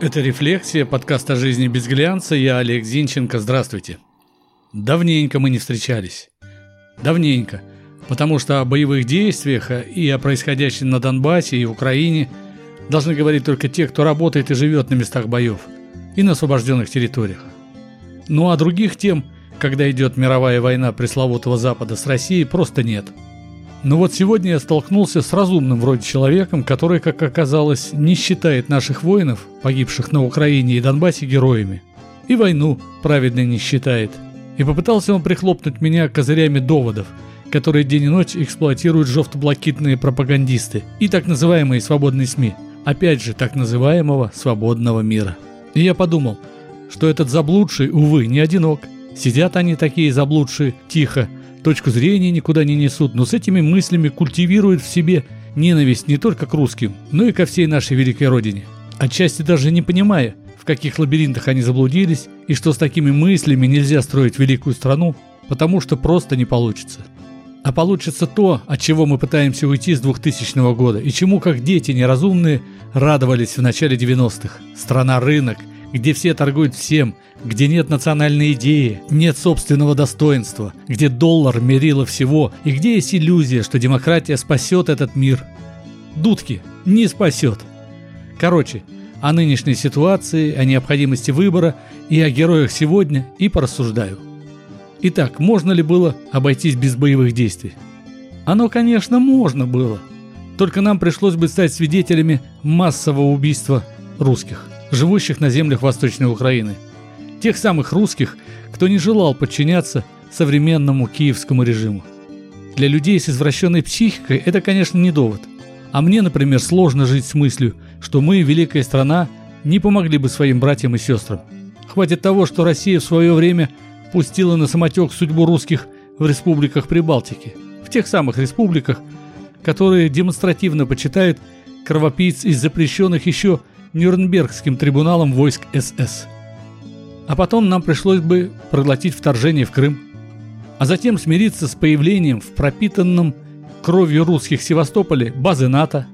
Это «Рефлексия», подкаст о жизни без глянца. Я Олег Зинченко. Здравствуйте. Давненько мы не встречались. Давненько. Потому что о боевых действиях и о происходящем на Донбассе и Украине должны говорить только те, кто работает и живет на местах боев и на освобожденных территориях. Ну а других тем, когда идет мировая война пресловутого Запада с Россией, просто нет – но вот сегодня я столкнулся с разумным вроде человеком, который, как оказалось, не считает наших воинов, погибших на Украине и Донбассе, героями. И войну праведной не считает. И попытался он прихлопнуть меня козырями доводов, которые день и ночь эксплуатируют жовто-блокитные пропагандисты и так называемые свободные СМИ. Опять же, так называемого свободного мира. И я подумал, что этот заблудший, увы, не одинок. Сидят они такие заблудшие, тихо, точку зрения никуда не несут, но с этими мыслями культивируют в себе ненависть не только к русским, но и ко всей нашей великой родине. Отчасти даже не понимая, в каких лабиринтах они заблудились и что с такими мыслями нельзя строить великую страну, потому что просто не получится. А получится то, от чего мы пытаемся уйти с 2000 года и чему, как дети неразумные, радовались в начале 90-х. Страна-рынок – где все торгуют всем, где нет национальной идеи, нет собственного достоинства, где доллар мерило всего и где есть иллюзия, что демократия спасет этот мир. Дудки не спасет. Короче, о нынешней ситуации, о необходимости выбора и о героях сегодня и порассуждаю. Итак, можно ли было обойтись без боевых действий? Оно, конечно, можно было. Только нам пришлось бы стать свидетелями массового убийства русских живущих на землях Восточной Украины. Тех самых русских, кто не желал подчиняться современному киевскому режиму. Для людей с извращенной психикой это, конечно, не довод. А мне, например, сложно жить с мыслью, что мы, великая страна, не помогли бы своим братьям и сестрам. Хватит того, что Россия в свое время пустила на самотек судьбу русских в республиках Прибалтики. В тех самых республиках, которые демонстративно почитают кровопийц из запрещенных еще Нюрнбергским трибуналом войск СС. А потом нам пришлось бы проглотить вторжение в Крым, а затем смириться с появлением в пропитанном кровью русских Севастополе базы НАТО.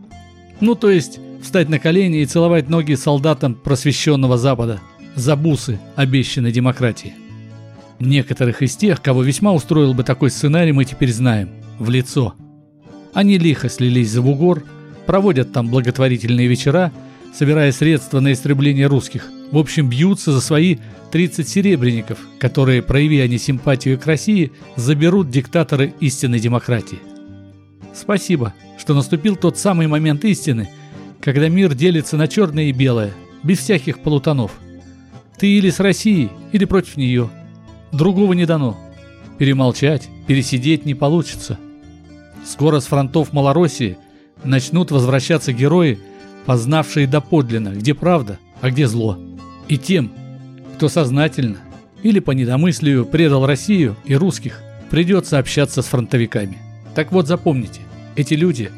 Ну то есть встать на колени и целовать ноги солдатам просвещенного Запада за бусы обещанной демократии. Некоторых из тех, кого весьма устроил бы такой сценарий, мы теперь знаем. В лицо. Они лихо слились за бугор, проводят там благотворительные вечера – собирая средства на истребление русских. В общем, бьются за свои 30 серебряников, которые, прояви они симпатию к России, заберут диктаторы истинной демократии. Спасибо, что наступил тот самый момент истины, когда мир делится на черное и белое, без всяких полутонов. Ты или с Россией, или против нее. Другого не дано. Перемолчать, пересидеть не получится. Скоро с фронтов Малороссии начнут возвращаться герои, познавшие доподлинно, где правда, а где зло. И тем, кто сознательно или по недомыслию предал Россию и русских, придется общаться с фронтовиками. Так вот запомните, эти люди,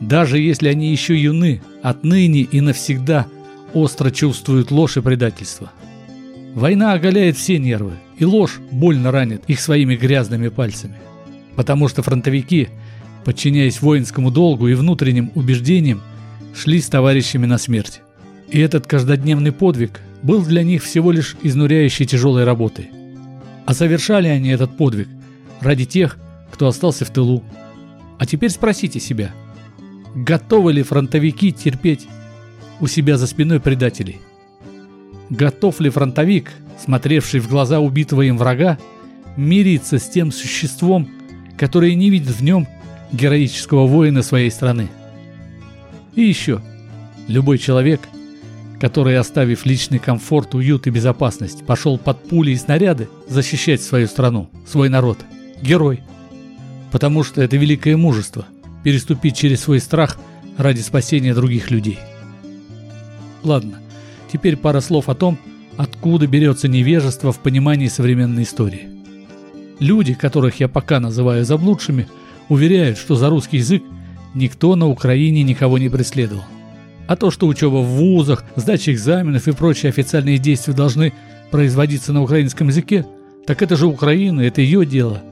даже если они еще юны, отныне и навсегда остро чувствуют ложь и предательство. Война оголяет все нервы, и ложь больно ранит их своими грязными пальцами. Потому что фронтовики, подчиняясь воинскому долгу и внутренним убеждениям, шли с товарищами на смерть. И этот каждодневный подвиг был для них всего лишь изнуряющей тяжелой работой. А совершали они этот подвиг ради тех, кто остался в тылу. А теперь спросите себя, готовы ли фронтовики терпеть у себя за спиной предателей? Готов ли фронтовик, смотревший в глаза убитого им врага, мириться с тем существом, которое не видит в нем героического воина своей страны? И еще, любой человек, который, оставив личный комфорт, уют и безопасность, пошел под пули и снаряды защищать свою страну, свой народ, герой. Потому что это великое мужество – переступить через свой страх ради спасения других людей. Ладно, теперь пара слов о том, откуда берется невежество в понимании современной истории. Люди, которых я пока называю заблудшими, уверяют, что за русский язык никто на Украине никого не преследовал. А то, что учеба в вузах, сдача экзаменов и прочие официальные действия должны производиться на украинском языке, так это же Украина, это ее дело.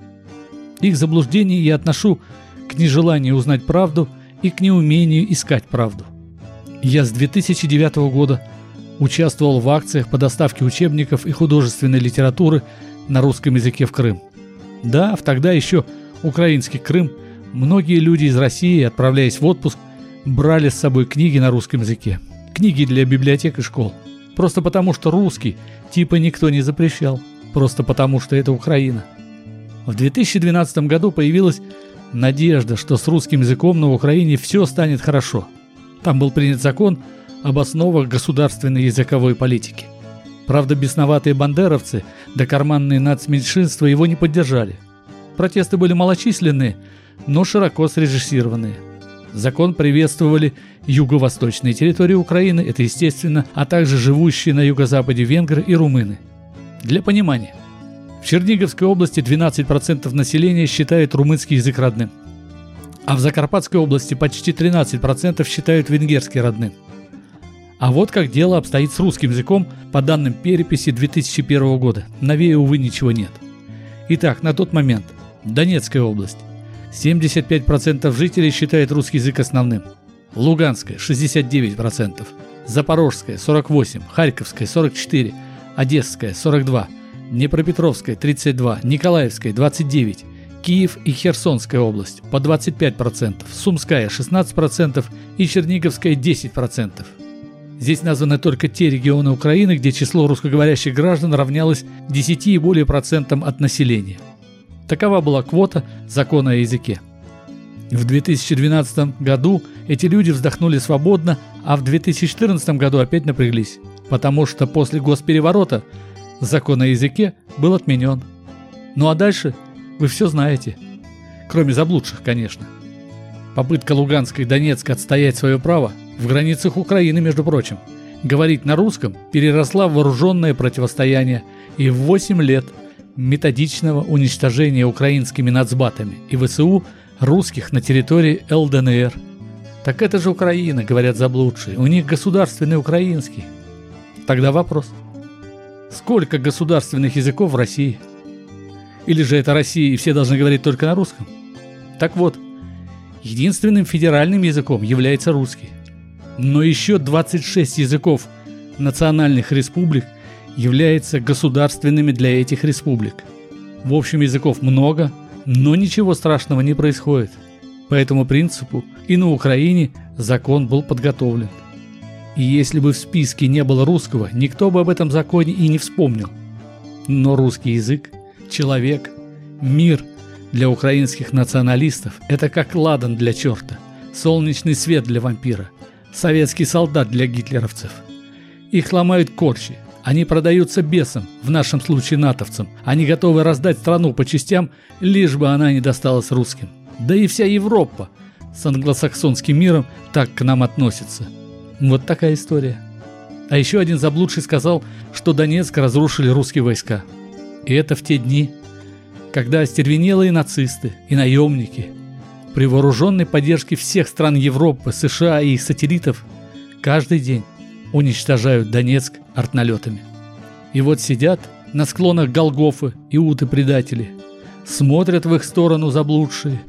Их заблуждение я отношу к нежеланию узнать правду и к неумению искать правду. Я с 2009 года участвовал в акциях по доставке учебников и художественной литературы на русском языке в Крым. Да, в тогда еще украинский Крым многие люди из России, отправляясь в отпуск, брали с собой книги на русском языке. Книги для библиотек и школ. Просто потому, что русский типа никто не запрещал. Просто потому, что это Украина. В 2012 году появилась надежда, что с русским языком на Украине все станет хорошо. Там был принят закон об основах государственной языковой политики. Правда, бесноватые бандеровцы да карманные нацменьшинства его не поддержали. Протесты были малочисленные, но широко срежиссированные. Закон приветствовали юго-восточные территории Украины, это естественно, а также живущие на юго-западе венгры и румыны. Для понимания, в Черниговской области 12% населения считает румынский язык родным, а в Закарпатской области почти 13% считают венгерский родным. А вот как дело обстоит с русским языком по данным переписи 2001 года. Новее, увы, ничего нет. Итак, на тот момент Донецкая область. 75% жителей считают русский язык основным. Луганская – 69%. Запорожская – 48%. Харьковская – 44%. Одесская – 42%. Днепропетровская – 32%. Николаевская – 29%. Киев и Херсонская область по 25%, Сумская 16% и Черниговская 10%. Здесь названы только те регионы Украины, где число русскоговорящих граждан равнялось 10 и более процентам от населения. Такова была квота закона о языке. В 2012 году эти люди вздохнули свободно, а в 2014 году опять напряглись, потому что после госпереворота закон о языке был отменен. Ну а дальше вы все знаете. Кроме заблудших, конечно. Попытка Луганска и Донецка отстоять свое право в границах Украины, между прочим, говорить на русском переросла в вооруженное противостояние и в 8 лет методичного уничтожения украинскими нацбатами и ВСУ русских на территории ЛДНР. Так это же Украина, говорят заблудшие. У них государственный украинский. Тогда вопрос. Сколько государственных языков в России? Или же это Россия и все должны говорить только на русском? Так вот, единственным федеральным языком является русский. Но еще 26 языков национальных республик являются государственными для этих республик. В общем, языков много, но ничего страшного не происходит. По этому принципу и на Украине закон был подготовлен. И если бы в списке не было русского, никто бы об этом законе и не вспомнил. Но русский язык человек, мир для украинских националистов – это как ладан для черта, солнечный свет для вампира, советский солдат для гитлеровцев. Их ломают корчи, они продаются бесам, в нашем случае натовцам. Они готовы раздать страну по частям, лишь бы она не досталась русским. Да и вся Европа с англосаксонским миром так к нам относится. Вот такая история. А еще один заблудший сказал, что Донецк разрушили русские войска – и это в те дни, когда остервенелые нацисты и наемники при вооруженной поддержке всех стран Европы, США и их сателлитов каждый день уничтожают Донецк артналетами. И вот сидят на склонах Голгофы и уты-предатели, смотрят в их сторону заблудшие,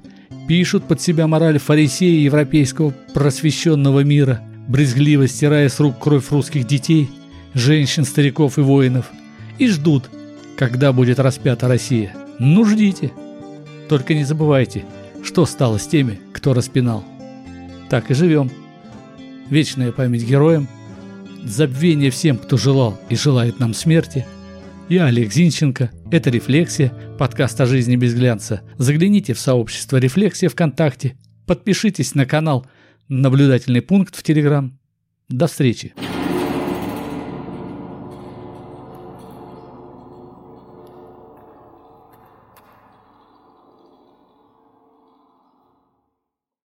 пишут под себя мораль фарисея европейского просвещенного мира, брезгливо стирая с рук кровь русских детей, женщин, стариков и воинов, и ждут, когда будет распята Россия. Ну ждите. Только не забывайте, что стало с теми, кто распинал. Так и живем. Вечная память героям, забвение всем, кто желал и желает нам смерти. Я Олег Зинченко, это «Рефлексия», подкаст о жизни без глянца. Загляните в сообщество «Рефлексия» ВКонтакте, подпишитесь на канал «Наблюдательный пункт» в Телеграм. До встречи!